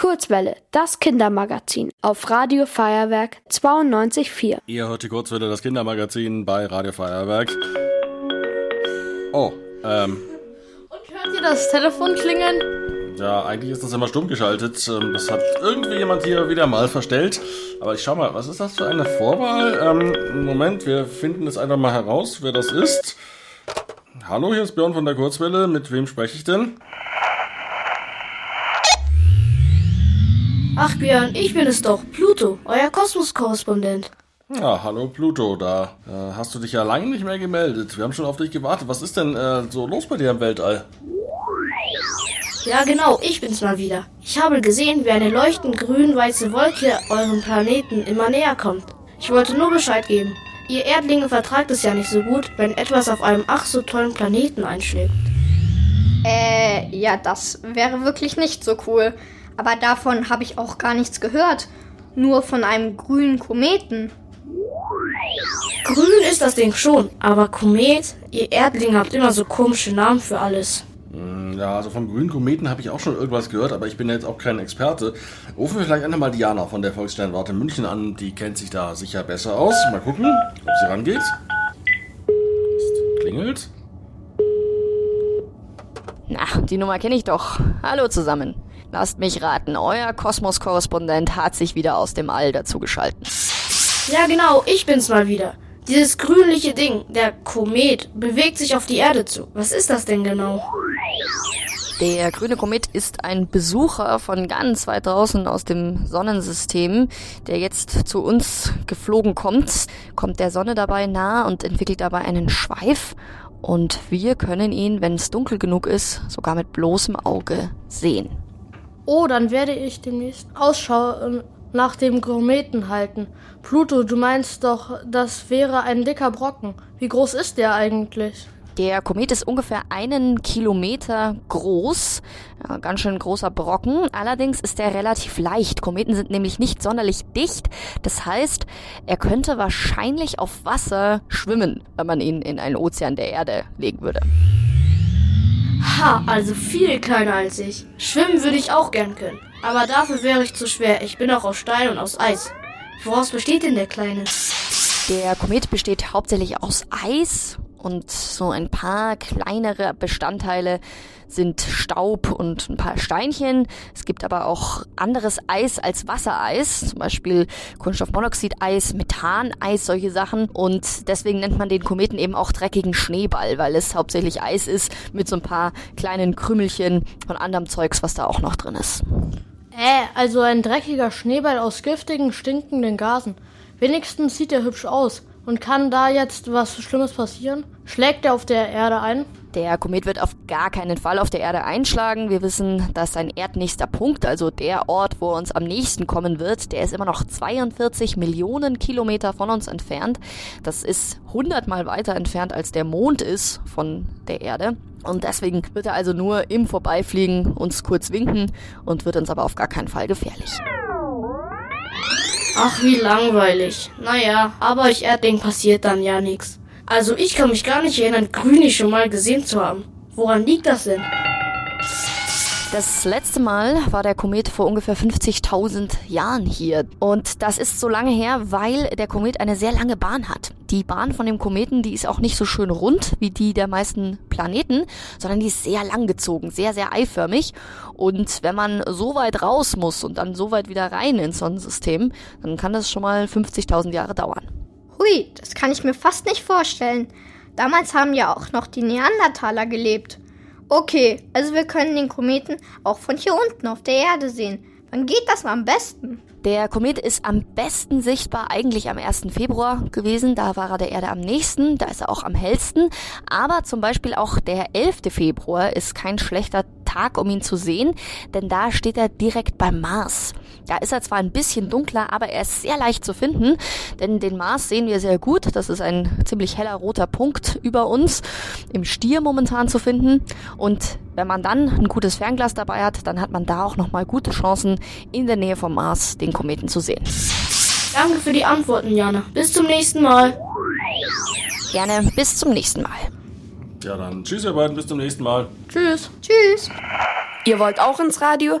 Kurzwelle, das Kindermagazin auf Radio Feuerwerk 92.4. Ihr hört die Kurzwelle, das Kindermagazin bei Radio Feuerwerk. Oh, ähm. Und hört ihr das Telefon klingeln? Ja, eigentlich ist das immer stumm geschaltet. Ähm, das hat irgendwie jemand hier wieder mal verstellt. Aber ich schau mal, was ist das für eine Vorwahl? Ähm, Moment, wir finden es einfach mal heraus, wer das ist. Hallo, hier ist Björn von der Kurzwelle. Mit wem spreche ich denn? Ach Björn, ich bin es doch, Pluto, euer Kosmos-Korrespondent. Ja, hallo Pluto, da äh, hast du dich ja lange nicht mehr gemeldet. Wir haben schon auf dich gewartet. Was ist denn äh, so los bei dir im Weltall? Ja genau, ich bin's mal wieder. Ich habe gesehen, wie eine leuchtend grün-weiße Wolke eurem Planeten immer näher kommt. Ich wollte nur Bescheid geben. Ihr Erdlinge vertragt es ja nicht so gut, wenn etwas auf einem ach so tollen Planeten einschlägt. Äh, ja, das wäre wirklich nicht so cool. Aber davon habe ich auch gar nichts gehört. Nur von einem grünen Kometen. Grün ist das Ding schon, aber Komet, ihr Erdlinge habt immer so komische Namen für alles. Hm, ja, also vom grünen Kometen habe ich auch schon irgendwas gehört, aber ich bin jetzt auch kein Experte. Rufen wir vielleicht einmal Diana von der Volkssternwarte München an, die kennt sich da sicher besser aus. Mal gucken, ob sie rangeht. Klingelt. Na, die Nummer kenne ich doch. Hallo zusammen. Lasst mich raten, euer Kosmos-Korrespondent hat sich wieder aus dem All dazugeschalten. Ja genau, ich bin's mal wieder. Dieses grünliche Ding, der Komet, bewegt sich auf die Erde zu. Was ist das denn genau? Der grüne Komet ist ein Besucher von ganz weit draußen aus dem Sonnensystem, der jetzt zu uns geflogen kommt, kommt der Sonne dabei nah und entwickelt dabei einen Schweif. Und wir können ihn, wenn es dunkel genug ist, sogar mit bloßem Auge sehen. Oh, dann werde ich demnächst Ausschau äh, nach dem Kometen halten. Pluto, du meinst doch, das wäre ein dicker Brocken. Wie groß ist der eigentlich? Der Komet ist ungefähr einen Kilometer groß, ja, ganz schön großer Brocken. Allerdings ist er relativ leicht. Kometen sind nämlich nicht sonderlich dicht. Das heißt, er könnte wahrscheinlich auf Wasser schwimmen, wenn man ihn in einen Ozean der Erde legen würde. Ha, also viel kleiner als ich. Schwimmen würde ich auch gern können. Aber dafür wäre ich zu schwer. Ich bin auch aus Stein und aus Eis. Woraus besteht denn der Kleine? Der Komet besteht hauptsächlich aus Eis und so ein paar kleinere Bestandteile sind Staub und ein paar Steinchen. Es gibt aber auch anderes Eis als Wassereis, zum Beispiel Kohlenstoffmonoxideis, Methaneis, solche Sachen. Und deswegen nennt man den Kometen eben auch dreckigen Schneeball, weil es hauptsächlich Eis ist mit so ein paar kleinen Krümelchen von anderem Zeugs, was da auch noch drin ist. Äh, also ein dreckiger Schneeball aus giftigen, stinkenden Gasen. Wenigstens sieht er hübsch aus. Und kann da jetzt was Schlimmes passieren? Schlägt er auf der Erde ein? Der Komet wird auf gar keinen Fall auf der Erde einschlagen. Wir wissen, dass sein erdnächster Punkt, also der Ort, wo er uns am nächsten kommen wird, der ist immer noch 42 Millionen Kilometer von uns entfernt. Das ist 100 mal weiter entfernt, als der Mond ist von der Erde. Und deswegen wird er also nur im Vorbeifliegen uns kurz winken und wird uns aber auf gar keinen Fall gefährlich. Ach, wie langweilig. Naja, aber euch Erdling passiert dann ja nichts. Also ich kann mich gar nicht erinnern, Grüni schon mal gesehen zu haben. Woran liegt das denn? Das letzte Mal war der Komet vor ungefähr 50.000 Jahren hier. Und das ist so lange her, weil der Komet eine sehr lange Bahn hat. Die Bahn von dem Kometen, die ist auch nicht so schön rund wie die der meisten Planeten, sondern die ist sehr lang gezogen, sehr, sehr eiförmig. Und wenn man so weit raus muss und dann so weit wieder rein ins Sonnensystem, dann kann das schon mal 50.000 Jahre dauern. Hui, das kann ich mir fast nicht vorstellen. Damals haben ja auch noch die Neandertaler gelebt. Okay, also wir können den Kometen auch von hier unten auf der Erde sehen. Wann geht das am besten? Der Komet ist am besten sichtbar eigentlich am 1. Februar gewesen. Da war er der Erde am nächsten, da ist er auch am hellsten. Aber zum Beispiel auch der 11. Februar ist kein schlechter Tag, um ihn zu sehen, denn da steht er direkt beim Mars. Da ist er zwar ein bisschen dunkler, aber er ist sehr leicht zu finden, denn den Mars sehen wir sehr gut. Das ist ein ziemlich heller roter Punkt über uns, im Stier momentan zu finden. Und wenn man dann ein gutes Fernglas dabei hat, dann hat man da auch nochmal gute Chancen, in der Nähe vom Mars den Kometen zu sehen. Danke für die Antworten, Jana. Bis zum nächsten Mal. Gerne, bis zum nächsten Mal. Ja, dann tschüss ihr beiden, bis zum nächsten Mal. Tschüss. Tschüss. Ihr wollt auch ins Radio?